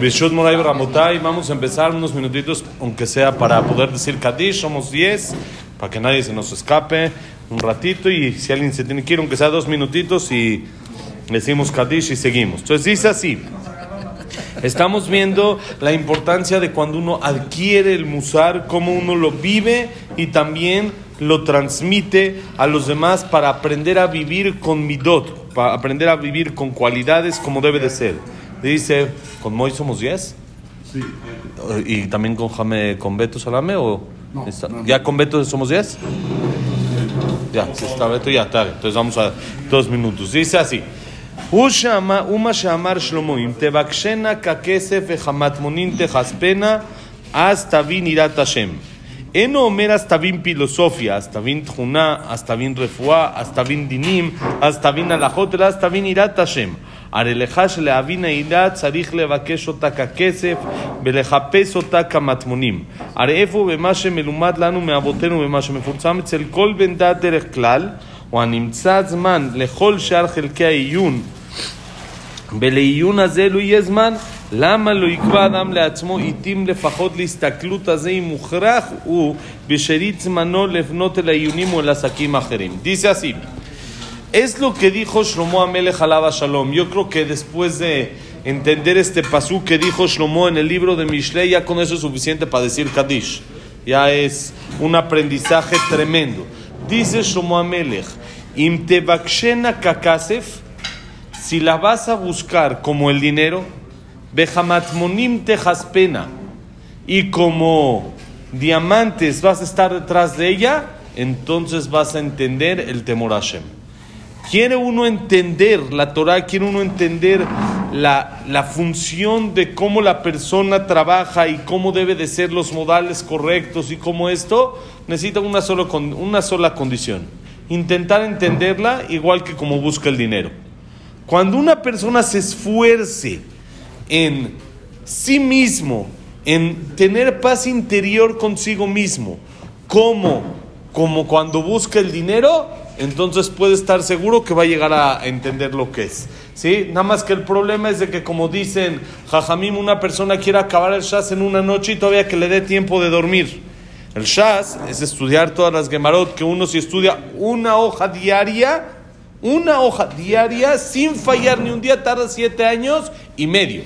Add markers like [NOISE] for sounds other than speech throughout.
Bishut Moray Ramotay, vamos a empezar unos minutitos, aunque sea para poder decir Kadish, somos 10, para que nadie se nos escape un ratito y si alguien se tiene que ir, aunque sea dos minutitos y decimos Kadish y seguimos. Entonces dice así, estamos viendo la importancia de cuando uno adquiere el musar, cómo uno lo vive y también lo transmite a los demás para aprender a vivir con midot, para aprender a vivir con cualidades como debe de ser. Dice, ¿con Moy somos 10? Sí. ¿Y también con, Jame, con Beto Salame? O No, está- no, no. ¿Ya con Beto somos 10? Ya, si está Beto, ya está. Entonces vamos a dos minutos. Dice así. הוא שאמר- הוא מה שאמר שלמה, אם תבקשנה ככסף וחמטמונין תחספנה, אז תבין יראת השם. אינו אומר אז תבין פילוסופיה, אז תבין תכונה, אז תבין רפואה, אז תבין דינים, אז תבין הלכות, אלא אז תבין יראת השם. הרי לך שלהבין היראה צריך לבקש אותה ככסף ולחפש אותה כמטמונים. הרי איפה במה שמלומד לנו מאבותינו ומה שמפורסם אצל כל בן דת דרך כלל, או הנמצא זמן לכל שאר חלקי העיון ולעיון הזה לא יהיה זמן, למה לא יקבע אדם לעצמו עיתים לפחות להסתכלות הזה אם מוכרח הוא בשארית זמנו לפנות אל העיונים או אל עסקים אחרים. Dice así, es lo que dijo Shlomo Amelech alaba Shalom. Yo creo que después de entender este pasú que dijo Shlomo en el libro de Mishlei, ya con eso es suficiente para decir Kadish. Ya es un aprendizaje tremendo. Dice Shlomo Amelech, Im kakasef, si la vas a buscar como el dinero, Behamatmonim tejaspena, y como diamantes vas a estar detrás de ella, entonces vas a entender el temor a Hashem. Quiere uno entender la Torah, quiere uno entender la, la función de cómo la persona trabaja y cómo debe de ser los modales correctos y cómo esto, necesita una, solo una sola condición. Intentar entenderla igual que como busca el dinero. Cuando una persona se esfuerce en sí mismo, en tener paz interior consigo mismo, como, como cuando busca el dinero, entonces puede estar seguro que va a llegar a entender lo que es. ¿Sí? Nada más que el problema es de que, como dicen Jajamim, una persona quiere acabar el Shas en una noche y todavía que le dé tiempo de dormir. El Shas es estudiar todas las Gemarot, que uno si estudia una hoja diaria, una hoja diaria sin fallar ni un día tarda siete años y medio.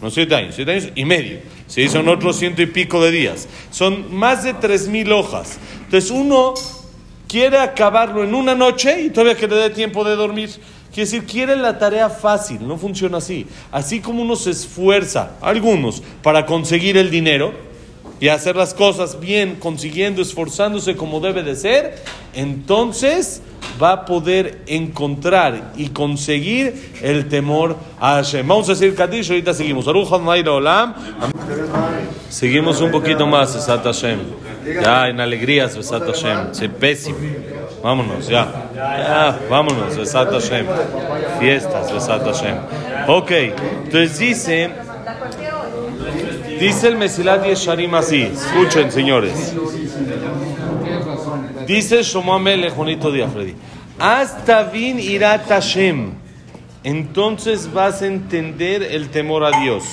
No siete años, siete años y medio. Sí, son otros ciento y pico de días. Son más de tres mil hojas. Entonces uno quiere acabarlo en una noche y todavía que le dé tiempo de dormir. Quiere decir, quiere la tarea fácil, no funciona así. Así como uno se esfuerza, algunos, para conseguir el dinero y hacer las cosas bien, consiguiendo, esforzándose como debe de ser, entonces va a poder encontrar y conseguir el temor a Hashem. Vamos a decir Kadish, ahorita seguimos. Seguimos un poquito más, Besat Hashem. Ya, en alegrías, Besat Hashem. Sí, pésimo. Vámonos, ya. Ya, vámonos, Besat Hashem. Fiestas, Besat Hashem. Ok, entonces dice, dice el Mesilat Yesharim así. Escuchen, señores. Dice bonito día, Freddy. Hasta bin irat Hashem. Entonces vas a entender el temor a Dios.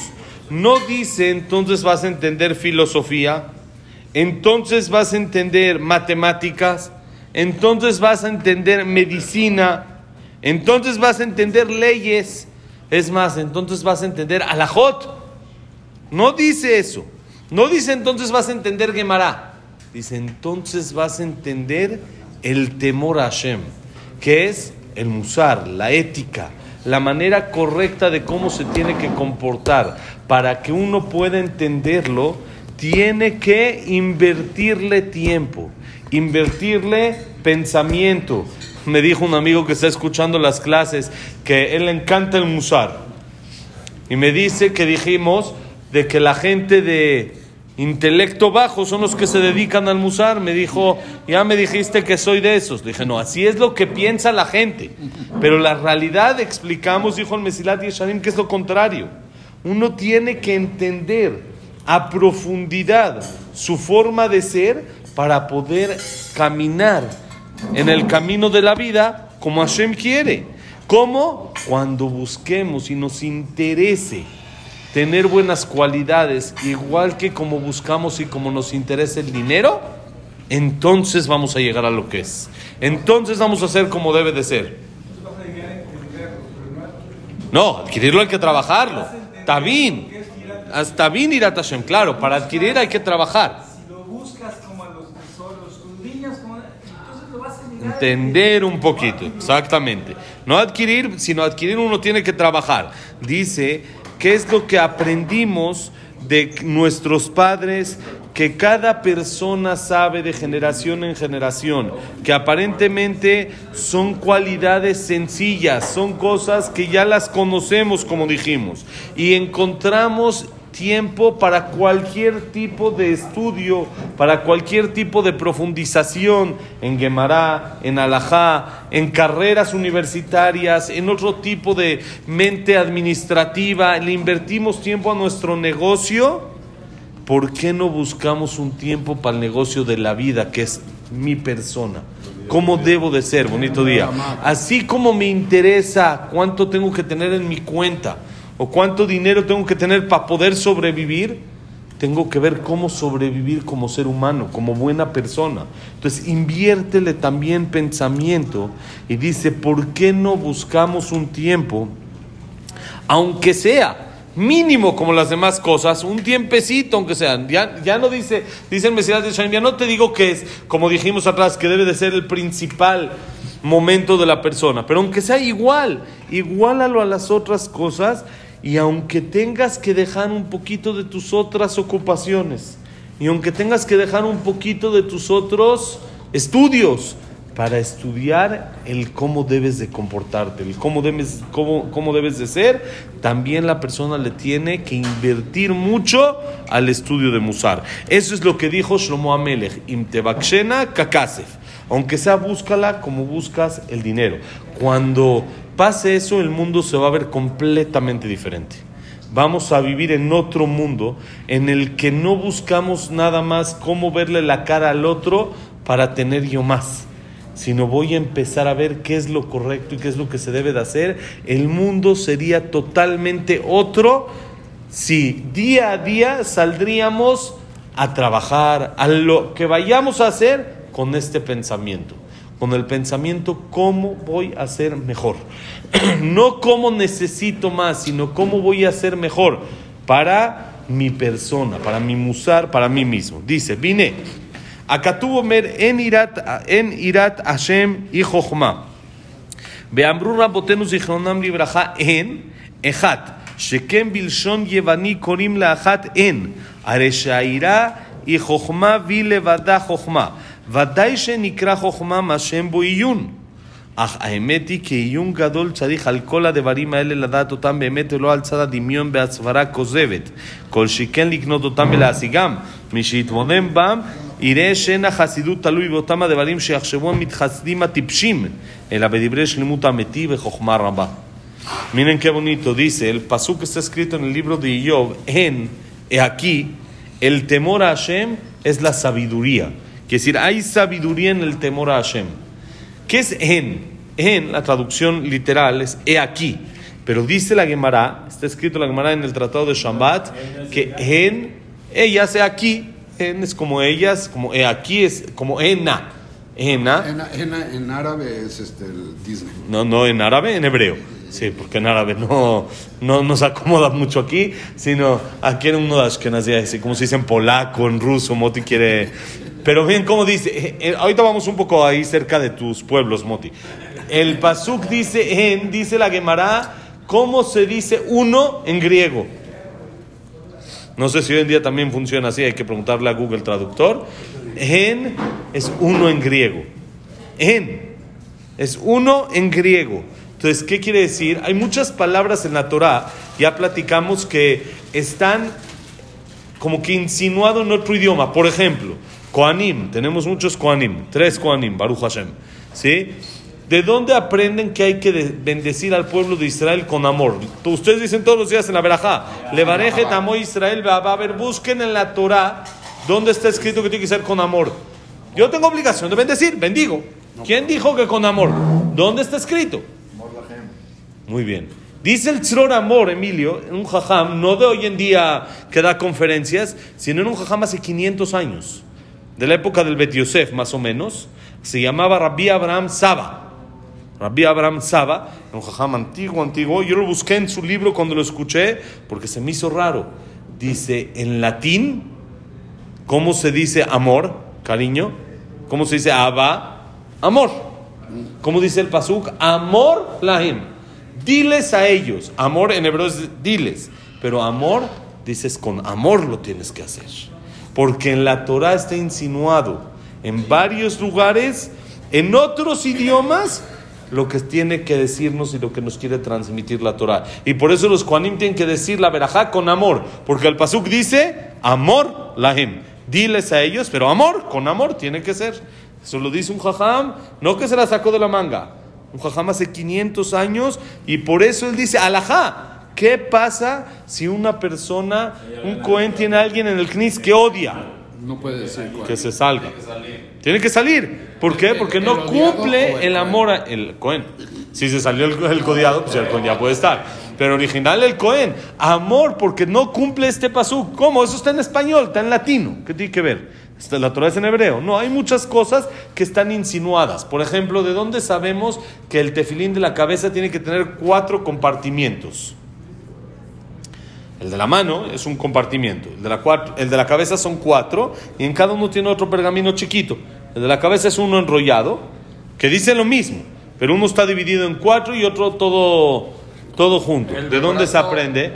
No dice entonces vas a entender filosofía. Entonces vas a entender matemáticas. Entonces vas a entender medicina. Entonces vas a entender leyes. Es más, entonces vas a entender alajot. No dice eso. No dice entonces vas a entender Gemara. Dice entonces vas a entender el temor a Hashem, que es el musar, la ética, la manera correcta de cómo se tiene que comportar. Para que uno pueda entenderlo, tiene que invertirle tiempo, invertirle pensamiento. Me dijo un amigo que está escuchando las clases que él le encanta el musar. Y me dice que dijimos de que la gente de intelecto bajo son los que se dedican al musar. Me dijo, ya me dijiste que soy de esos. Le dije, no, así es lo que piensa la gente. Pero la realidad, explicamos, dijo el Mesilat Yesharim, que es lo contrario. Uno tiene que entender a profundidad su forma de ser para poder caminar en el camino de la vida como Hashem quiere. ¿Cómo? Cuando busquemos y nos interese tener buenas cualidades, igual que como buscamos y como nos interesa el dinero, entonces vamos a llegar a lo que es. Entonces vamos a hacer como debe de ser. No, adquirirlo hay que trabajarlo. Bien. Hasta bien Tashem, claro, para adquirir hay que trabajar. Entender un poquito, exactamente. No adquirir, sino adquirir uno tiene que trabajar. Dice, ¿qué es lo que aprendimos de nuestros padres? Que cada persona sabe de generación en generación, que aparentemente son cualidades sencillas, son cosas que ya las conocemos, como dijimos, y encontramos tiempo para cualquier tipo de estudio, para cualquier tipo de profundización en Gemara, en Alajá, en carreras universitarias, en otro tipo de mente administrativa. Le invertimos tiempo a nuestro negocio. ¿Por qué no buscamos un tiempo para el negocio de la vida, que es mi persona? ¿Cómo debo de ser? Bonito día. Así como me interesa cuánto tengo que tener en mi cuenta o cuánto dinero tengo que tener para poder sobrevivir, tengo que ver cómo sobrevivir como ser humano, como buena persona. Entonces, inviértele también pensamiento y dice, ¿por qué no buscamos un tiempo, aunque sea mínimo como las demás cosas, un tiempecito aunque sea, ya, ya no dice, dice el Mesías de Shaim, ya no te digo que es, como dijimos atrás, que debe de ser el principal momento de la persona, pero aunque sea igual, igualalo a las otras cosas y aunque tengas que dejar un poquito de tus otras ocupaciones, y aunque tengas que dejar un poquito de tus otros estudios, para estudiar el cómo debes de comportarte, el cómo debes, cómo, cómo debes de ser, también la persona le tiene que invertir mucho al estudio de Musar. Eso es lo que dijo Shlomo Amelech, Imtebakshena kakasef. Aunque sea búscala como buscas el dinero. Cuando pase eso, el mundo se va a ver completamente diferente. Vamos a vivir en otro mundo en el que no buscamos nada más cómo verle la cara al otro para tener yo más sino voy a empezar a ver qué es lo correcto y qué es lo que se debe de hacer, el mundo sería totalmente otro si día a día saldríamos a trabajar, a lo que vayamos a hacer con este pensamiento, con el pensamiento cómo voy a ser mejor, [CLEARS THROAT] no cómo necesito más, sino cómo voy a ser mejor para mi persona, para mi musar, para mí mismo. Dice, vine. הכתוב אומר, אין יראת, אין יראת השם היא חוכמה. ואמרו רבותינו זיכרונם לברכה, אין, אחת, שכן בלשון יווני קוראים לאחת אין, הרי שהיראה היא חוכמה והיא לבדה חוכמה. ודאי שנקרא חוכמה מה שם בו עיון. אך האמת היא כי עיון גדול צריך על כל הדברים האלה לדעת אותם באמת ולא על צד הדמיון בהסברה כוזבת. כל שכן לקנות אותם ולהשיגם. מי שיתבונן בם יראה שאין החסידות תלוי באותם הדברים שיחשבו המתחסדים הטיפשים, אלא בדברי שלמות אמיתי וחוכמה רבה. Miren qué bonito dice, el pasú que está escrito en el libro de Job, en, he aquí, el temor a Hashem es la sabiduría. Quiere decir, hay sabiduría en el temor a Hashem. ¿Qué es en? En, la traducción literal, es he aquí. Pero dice la Gemara, está escrito la Gemara en el Tratado de Shambat, que en, ella sea aquí, en es como ellas, como he aquí es como ena. Ena. En, en- árabe es este, el Disney. No, no en árabe, en hebreo. Sí, porque en árabe no, no nos acomoda mucho aquí, sino aquí en uno de Ashkenazi, así como se dice en polaco, en ruso, Moti quiere... Pero bien, como dice, eh, eh, ahorita vamos un poco ahí cerca de tus pueblos, Moti. El pasuk dice en, dice la Gemara, ¿cómo se dice uno en griego? No sé si hoy en día también funciona así, hay que preguntarle a Google Traductor. En es uno en griego. En es uno en griego. Entonces, ¿qué quiere decir? Hay muchas palabras en la Torah, ya platicamos que están como que insinuado en otro idioma. Por ejemplo, Koanim, tenemos muchos Koanim, tres Koanim, Baruch Hashem. ¿Sí? ¿De dónde aprenden que hay que de- bendecir al pueblo de Israel con amor? Ustedes dicen todos los días en la verajá, Levareje tamó Israel, va a ver, busquen en la Torah dónde está escrito que tiene que ser con amor. Yo tengo obligación de bendecir, bendigo. ¿Quién dijo que con amor? ¿Dónde está escrito? Muy bien. Dice el Tzror Amor, Emilio, en un jajam, no de hoy en día que da conferencias, sino en un jajam hace 500 años, de la época del Bet Yosef más o menos, se llamaba Rabbi Abraham Saba. Rabbi Abraham Saba, un jajam antiguo, antiguo. Yo lo busqué en su libro cuando lo escuché porque se me hizo raro. Dice en latín, ¿cómo se dice amor, cariño? ¿Cómo se dice aba? Amor. ¿Cómo dice el pasuk? Amor lahim. Diles a ellos. Amor en hebreo es diles. Pero amor, dices con amor lo tienes que hacer. Porque en la Torah está insinuado en varios lugares, en otros idiomas, lo que tiene que decirnos y lo que nos quiere transmitir la Torah. Y por eso los Kohanim tienen que decir la verajá con amor, porque el Pasuk dice amor lahim. Diles a ellos, pero amor, con amor tiene que ser. Eso lo dice un jajam, no que se la sacó de la manga. Un jajam hace 500 años y por eso él dice alajá. ¿Qué pasa si una persona, un Cohen tiene a alguien en el knis que odia? No puede decir. Que se salga. Tiene que salir. ¿Por qué? Porque no ¿El odiado o cumple el amor a- el Cohen. Si se salió el, el codiado, pues el Cohen ya puede estar. Pero original el Cohen. Amor porque no cumple este pasú. ¿Cómo? Eso está en español, está en latino. ¿Qué tiene que ver? Está- La Torah es en hebreo. No, hay muchas cosas que están insinuadas. Por ejemplo, ¿de dónde sabemos que el tefilín de la cabeza tiene que tener cuatro compartimientos? El de la mano es un compartimiento, el de, la cuatro- el de la cabeza son cuatro y en cada uno tiene otro pergamino chiquito. El de la cabeza es uno enrollado, que dice lo mismo, pero uno está dividido en cuatro y otro todo, todo junto. El ¿De dónde se aprende?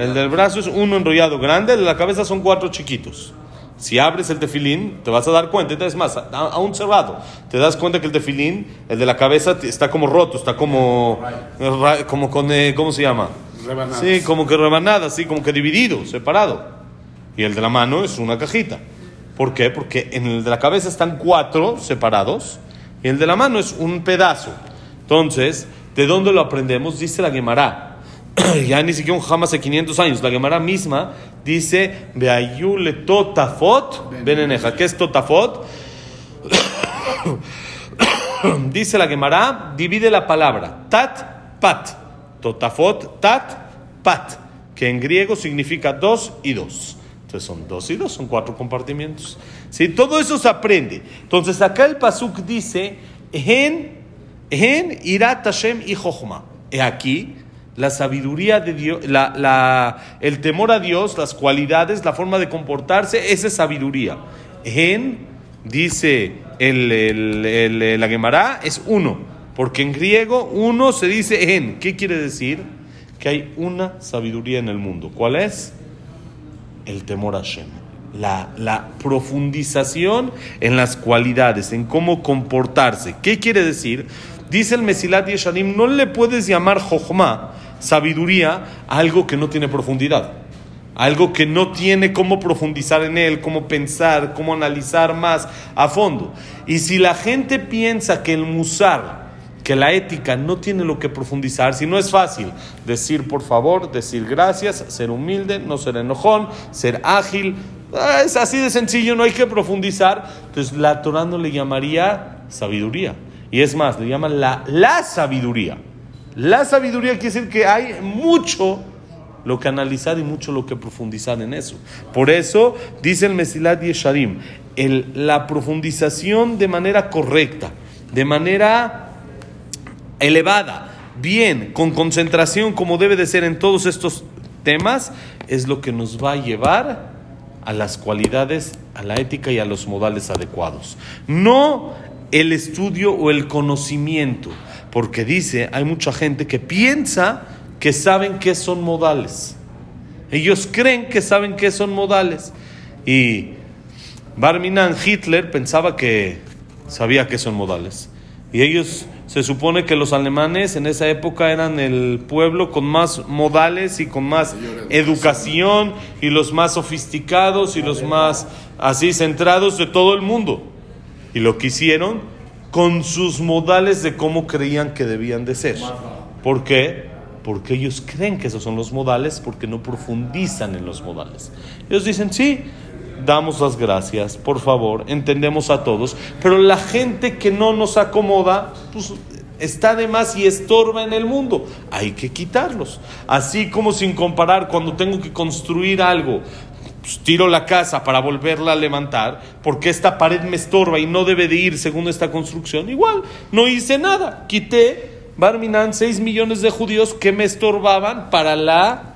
El del brazo es uno enrollado grande, el de la cabeza son cuatro chiquitos. Si abres el tefilín, te vas a dar cuenta. Entonces, más, a- aún cerrado, te das cuenta que el tefilín, el de la cabeza, está como roto, está como, como con, eh, ¿cómo se llama? Rebanadas. Sí, como que rebanada, así, como que dividido, separado. Y el de la mano es una cajita. ¿Por qué? Porque en el de la cabeza están cuatro separados y el de la mano es un pedazo. Entonces, ¿de dónde lo aprendemos? Dice la Gemara. [CLEARS THROAT] ya ni siquiera un jam hace 500 años. La Gemara misma dice, Beayule totafot beneneja. ¿Qué es totafot? [CLEARS THROAT] dice la Gemara, divide la palabra tat, pat. Totafot, tat, pat. Que en griego significa dos y dos. Entonces son dos y dos, son cuatro compartimientos. ¿Sí? Todo eso se aprende. Entonces acá el Pasuk dice, Hen, hen irat Hashem y Jochma. Aquí la sabiduría de Dios, la, la- el temor a Dios, las cualidades, la forma de comportarse, esa es sabiduría. Hen, dice el- el- la Gemara, es uno. Porque en griego uno se dice en. ¿Qué quiere decir? Que hay una sabiduría en el mundo. ¿Cuál es? El temor a Hashem. La, la profundización en las cualidades, en cómo comportarse. ¿Qué quiere decir? Dice el Mesilat Yeshanim, no le puedes llamar Jochma, sabiduría, a algo que no tiene profundidad. Algo que no tiene cómo profundizar en él, cómo pensar, cómo analizar más a fondo. Y si la gente piensa que el musar, que la ética no tiene lo que profundizar, si no es fácil decir por favor, decir gracias, ser humilde, no ser enojón, ser ágil, ah, es así de sencillo, no hay que profundizar. Entonces la Torah no le llamaría sabiduría. Y es más, le llaman la, la sabiduría. La sabiduría quiere decir que hay mucho lo que analizar y mucho lo que profundizar en eso. Por eso dice el Mesilat Yesharim, el, la profundización de manera correcta, de manera elevada, bien, con concentración como debe de ser en todos estos temas, es lo que nos va a llevar a las cualidades, a la ética y a los modales adecuados. No el estudio o el conocimiento, porque dice, hay mucha gente que piensa que saben qué son modales. Ellos creen que saben qué son modales. Y Barminan Hitler pensaba que sabía qué son modales. Y ellos, se supone que los alemanes en esa época eran el pueblo con más modales y con más educación y los más sofisticados y los más así centrados de todo el mundo. Y lo que hicieron con sus modales de cómo creían que debían de ser. ¿Por qué? Porque ellos creen que esos son los modales porque no profundizan en los modales. Ellos dicen, sí, damos las gracias, por favor, entendemos a todos, pero la gente que no nos acomoda, pues está de más y estorba en el mundo. Hay que quitarlos. Así como sin comparar cuando tengo que construir algo, pues, tiro la casa para volverla a levantar, porque esta pared me estorba y no debe de ir según esta construcción. Igual, no hice nada. Quité, Barminan, 6 millones de judíos que me estorbaban para la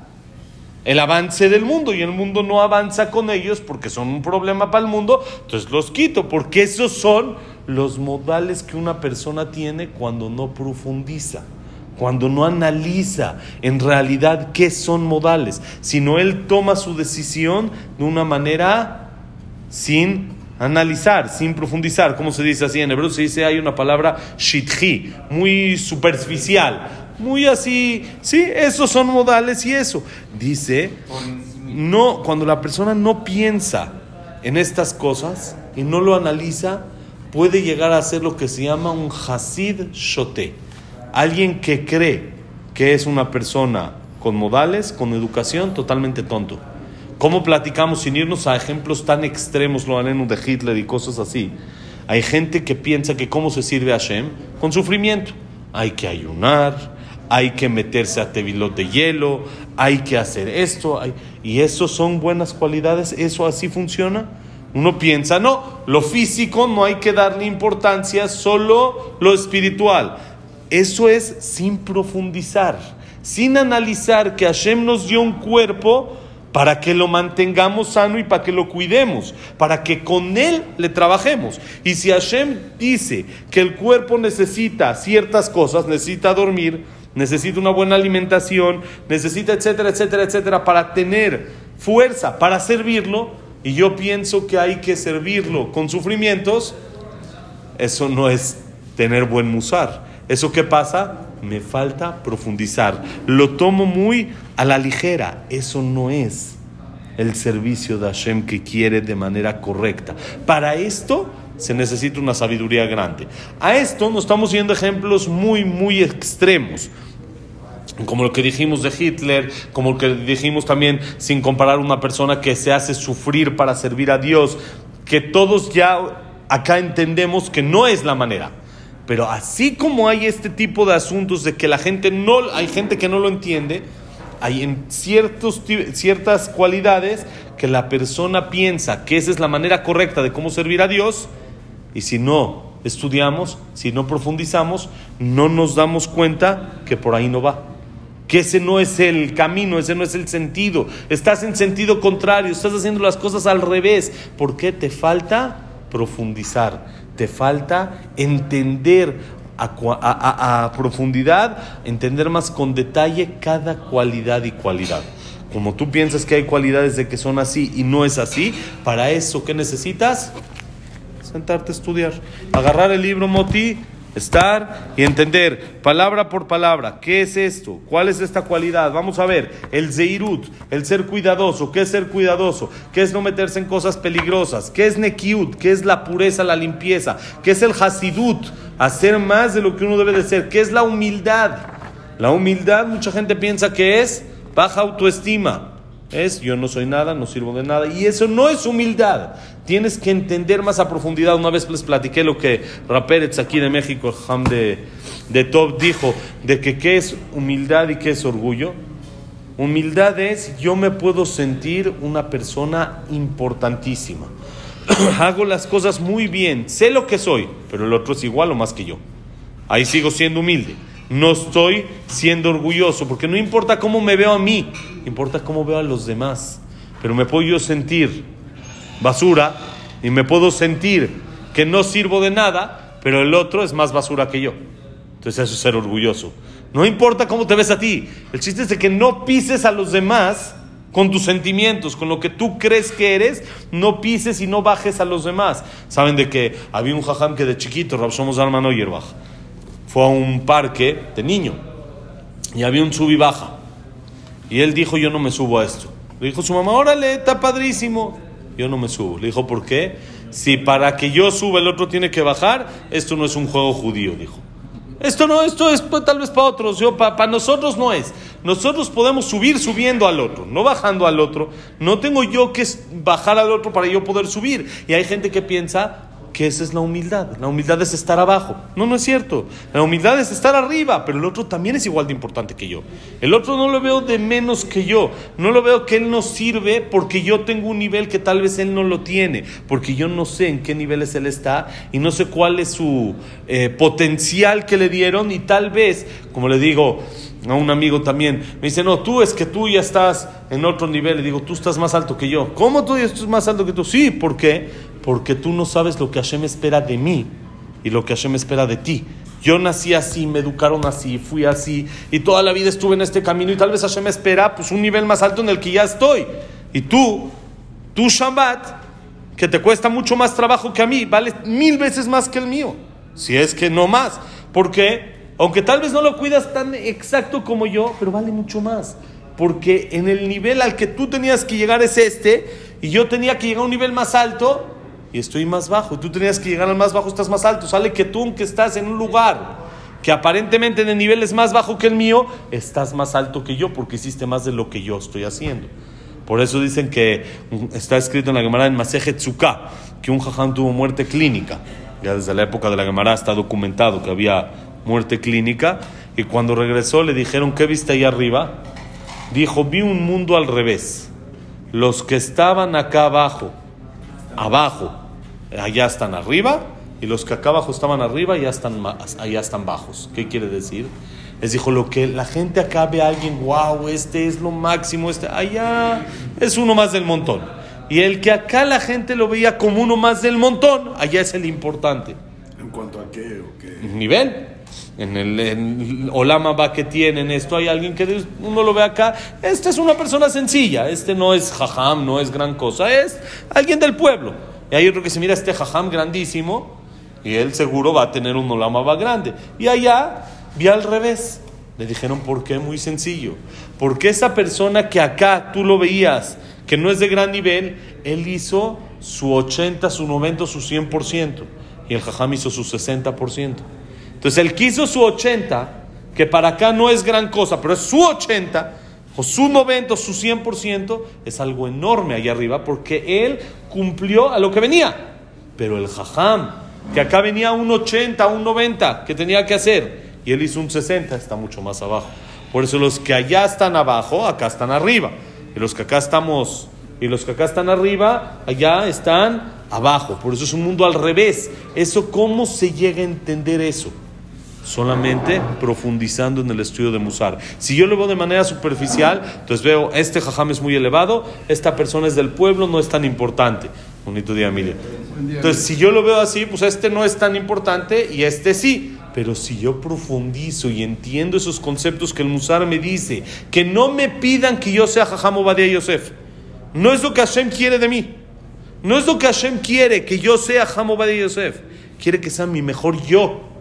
el avance del mundo y el mundo no avanza con ellos porque son un problema para el mundo, entonces los quito, porque esos son los modales que una persona tiene cuando no profundiza, cuando no analiza en realidad qué son modales, sino él toma su decisión de una manera sin analizar, sin profundizar, como se dice así en hebreo, se dice hay una palabra shitji, muy superficial, muy así, sí, esos son modales y eso. Dice, no, cuando la persona no piensa en estas cosas y no lo analiza, puede llegar a ser lo que se llama un Hasid Shote. Alguien que cree que es una persona con modales, con educación, totalmente tonto. ¿Cómo platicamos sin irnos a ejemplos tan extremos, lo haremos de Hitler y cosas así? Hay gente que piensa que cómo se sirve a Hashem con sufrimiento. Hay que ayunar, hay que meterse a tevilot de hielo, hay que hacer esto, y eso son buenas cualidades, eso así funciona. Uno piensa, no, lo físico no hay que darle importancia, solo lo espiritual. Eso es sin profundizar, sin analizar que Hashem nos dio un cuerpo para que lo mantengamos sano y para que lo cuidemos, para que con él le trabajemos. Y si Hashem dice que el cuerpo necesita ciertas cosas, necesita dormir, necesita una buena alimentación, necesita etcétera, etcétera, etcétera, para tener fuerza, para servirlo, y yo pienso que hay que servirlo con sufrimientos, eso no es tener buen musar. ¿Eso qué pasa? Me falta profundizar. Lo tomo muy a la ligera. Eso no es el servicio de Hashem que quiere de manera correcta. Para esto se necesita una sabiduría grande. A esto nos estamos viendo ejemplos muy, muy extremos. Como lo que dijimos de Hitler, como lo que dijimos también sin comparar una persona que se hace sufrir para servir a Dios, que todos ya acá entendemos que no es la manera. Pero así como hay este tipo de asuntos de que la gente no, hay gente que no lo entiende, hay en ciertos, ciertas cualidades que la persona piensa que esa es la manera correcta de cómo servir a Dios, y si no estudiamos, si no profundizamos, no nos damos cuenta que por ahí no va. Que ese no es el camino, ese no es el sentido. Estás en sentido contrario, estás haciendo las cosas al revés. ¿Por qué te falta profundizar? Te falta entender a, a, profundidad, entender más con detalle cada cualidad y cualidad. Como tú piensas que hay cualidades de que son así y no es así, para eso, ¿qué necesitas? Sentarte estudiar, agarrar el libro Moti, estar y entender palabra por palabra, ¿qué es esto? ¿Cuál es esta cualidad? Vamos a ver, el Zeirut, el ser cuidadoso, ¿qué es ser cuidadoso? ¿Qué es no meterse en cosas peligrosas? ¿Qué es Nekiut? ¿Qué es la pureza, la limpieza? ¿Qué es el Hasidut? Hacer más de lo que uno debe de ser. ¿Qué es la humildad? La humildad, mucha gente piensa que es baja autoestima. Es yo no soy nada, no sirvo de nada. Y eso no es humildad. Tienes que entender más a profundidad. Una vez les platiqué lo que Rapérez aquí de México, el Ham de, de Top, dijo de que qué es humildad y qué es orgullo. Humildad es yo me puedo sentir una persona importantísima. [CLEARS THROAT] Hago las cosas muy bien, sé lo que soy, pero el otro es igual o más que yo. Ahí sigo siendo humilde. No estoy siendo orgulloso, porque no importa cómo me veo a mí, importa cómo veo a los demás. Pero me puedo yo sentir basura y me puedo sentir que no sirvo de nada, pero el otro es más basura que yo. Entonces eso es ser orgulloso. No importa cómo te ves a ti, el chiste es que no pises a los demás con tus sentimientos, con lo que tú crees que eres, no pises y no bajes a los demás. Saben de que había un jajam que de chiquito, Rabsomos Armano Yerbach, fue a un parque de niño y había un sub y baja. Y él dijo, yo no me subo a esto. Le dijo su mamá, órale, está padrísimo. Yo no me subo. Le dijo, ¿por qué? Si para que yo suba el otro tiene que bajar, esto no es un juego judío, dijo. Esto no, esto es pues, tal vez para otros, yo para nosotros no es. Nosotros podemos subir subiendo al otro, no bajando al otro. No tengo yo que bajar al otro para yo poder subir. Y hay gente que piensa que esa es la humildad. La humildad es estar abajo. No, no es cierto. La humildad es estar arriba, pero el otro también es igual de importante que yo. El otro no lo veo de menos que yo. No lo veo que él no sirve porque yo tengo un nivel que tal vez él no lo tiene, porque yo no sé en qué niveles él está y no sé cuál es su eh, potencial que le dieron y tal vez, como le digo, a un amigo también. Me dice, no, tú es que tú ya estás en otro nivel. Le digo, tú estás más alto que yo. ¿Cómo tú ya estás más alto que tú? Sí, ¿por qué? Porque tú no sabes lo que Hashem espera de mí y lo que Hashem espera de ti. Yo nací así, me educaron así, fui así y toda la vida estuve en este camino y tal vez Hashem espera pues un nivel más alto en el que ya estoy. Y tú, tú Shabbat, que te cuesta mucho más trabajo que a mí, vale mil veces más que el mío. Si es que no más. ¿Por qué? Aunque tal vez no lo cuidas tan exacto como yo, pero vale mucho más. Porque en el nivel al que tú tenías que llegar es este, y yo tenía que llegar a un nivel más alto, y estoy más bajo. Tú tenías que llegar al más bajo, estás más alto. Sale que tú, aunque estás en un lugar que aparentemente en el nivel es más bajo que el mío, estás más alto que yo porque hiciste más de lo que yo estoy haciendo. Por eso dicen que está escrito en la Gemara en Maseje que un jajam tuvo muerte clínica. Ya desde la época de la Gemara está documentado que había muerte clínica, y cuando regresó le dijeron, ¿qué viste ahí arriba? Dijo, vi un mundo al revés. Los que estaban acá abajo, abajo, allá están arriba, y los que acá abajo estaban arriba, ya están, allá están bajos. ¿Qué quiere decir? Les dijo, lo que la gente acá ve a alguien, wow, este es lo máximo, este, allá es uno más del montón. Y el que acá la gente lo veía como uno más del montón, allá es el importante. ¿En cuanto a qué o qué? Nivel en el, en Olama va que tienen esto, hay alguien que uno lo ve acá, este es una persona sencilla, este no es jajam, no es gran cosa, es alguien del pueblo. Y hay otro que se mira este jajam grandísimo y él seguro va a tener un Olama va grande. Y allá vi al revés. Le dijeron, ¿por qué? Muy sencillo. Porque esa persona que acá tú lo veías, que no es de gran nivel, él hizo su 80, su 90, su 100%. Y el jajam hizo su 60%. Entonces él quiso su 80, que para acá no es gran cosa, pero es su 80, o su 90, o su 100%, es algo enorme allá arriba, porque él cumplió a lo que venía. Pero el jajam, que acá venía un 80, un 90, que tenía que hacer, y él hizo un 60, está mucho más abajo. Por eso los que allá están abajo, acá están arriba. Y los que acá estamos, y los que acá están arriba, allá están abajo. Por eso es un mundo al revés. Eso, ¿cómo se llega a entender eso? Solamente profundizando en el estudio de Musar. Si yo lo veo de manera superficial, entonces veo, este jajam es muy elevado, esta persona es del pueblo, no es tan importante. Bonito día, Emilia. Entonces, si yo lo veo así, pues este no es tan importante y este sí. Pero si yo profundizo y entiendo esos conceptos que el Musar me dice, que no me pidan que yo sea Jajam Obadiah Yosef. No es lo que Hashem quiere de mí. No es lo que Hashem quiere que yo sea Jajam Obadiah Yosef. Quiere que sea mi mejor yo.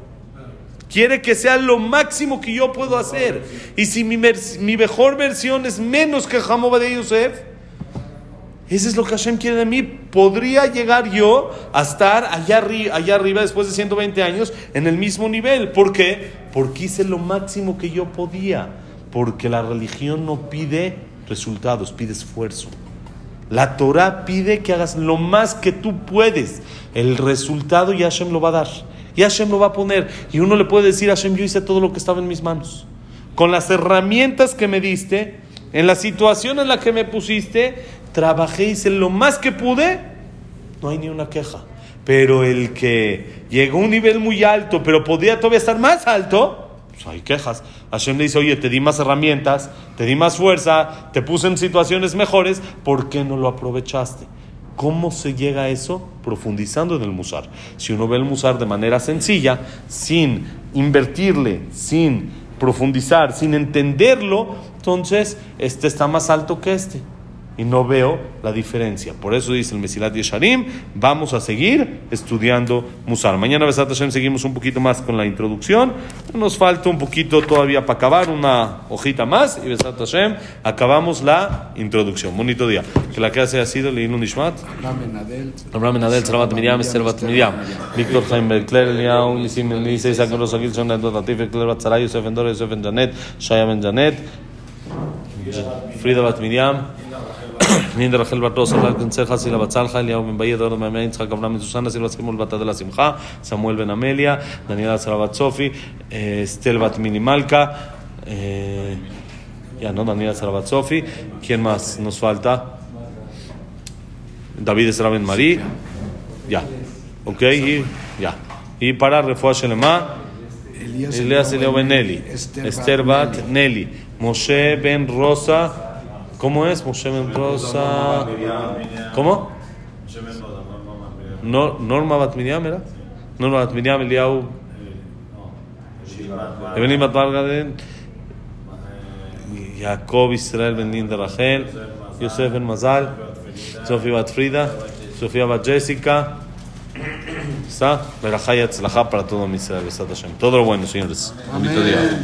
Quiere que sea lo máximo que yo puedo hacer. Y si mi, mi mejor versión es menos que Jamoba de Yosef, eso es lo que Hashem quiere de mí. Podría llegar yo a estar allá, allá arriba después de 120 años en el mismo nivel. ¿Por qué? Porque hice lo máximo que yo podía. Porque la religión no pide resultados, pide esfuerzo. La Torah pide que hagas lo más que tú puedes. El resultado ya Hashem lo va a dar. Y Hashem lo va a poner. Y uno le puede decir, Hashem, yo hice todo lo que estaba en mis manos. Con las herramientas que me diste, en la situación en la que me pusiste, trabajé, hice lo más que pude, no hay ni una queja. Pero el que llegó a un nivel muy alto, pero podía todavía estar más alto, pues hay quejas. Hashem le dice, oye, te di más herramientas, te di más fuerza, te puse en situaciones mejores, ¿por qué no lo aprovechaste? ¿Cómo se llega a eso? Profundizando en el musar. Si uno ve el musar de manera sencilla, sin invertirle, sin profundizar, sin entenderlo, entonces este está más alto que este y no veo la diferencia. Por eso dice el Mesilat Yesharim, vamos a seguir estudiando Musar. Mañana Besat Hashem seguimos un poquito más con la introducción. Nos falta un poquito todavía para acabar, una hojita más y Besat Hashem acabamos la introducción. Bonito día. Que la clase ha sido Leilun Nishmat. Abraham Benadel, Sarabat Miriam, Servat Miriam, Víctor Jaime, Claire Eliao, Nisim Elise, Isaac Rosa Gilson, Latif, Claire Batzaray, Yosef Endor, Yosef Janet, Shaya Ben Janet, Frida Bat Miriam. [COUGHS] Linda Rachel Barroso, Larkin Ceja, Sila Batzalja, Eliao Ben Baye, Eduardo Mamea, Itzhak Abraham Susana, Silva Simul Bata de la Simja, Samuel Ben Amelia, Daniela Sarabat Sofi, eh, Estel Bat Minimalka, eh, ya no, Daniela Sarabat Sofi, ¿quién más nos falta? David Esra Ben Marí, ya, ok, y. Y para Refuah Shelema, Elias Eliao Ben Nelly, Esther Bat Nelly, Ben Rosa, ¿cómo es? Moshe Ben Rosa, ¿cómo? No, Norma Bat Miriam era? Norma Bat Miriam, Eliau, Evelyn Bat Bargaden, Jacob Israel Ben Linda Rachel, Yosef Ben Mazal, Sofía Bat Frida, Sofía Bat Jessica, [COUGHS] ¿Está? Verajá y para todo Israel. Todo lo bueno, señores. Bonito día.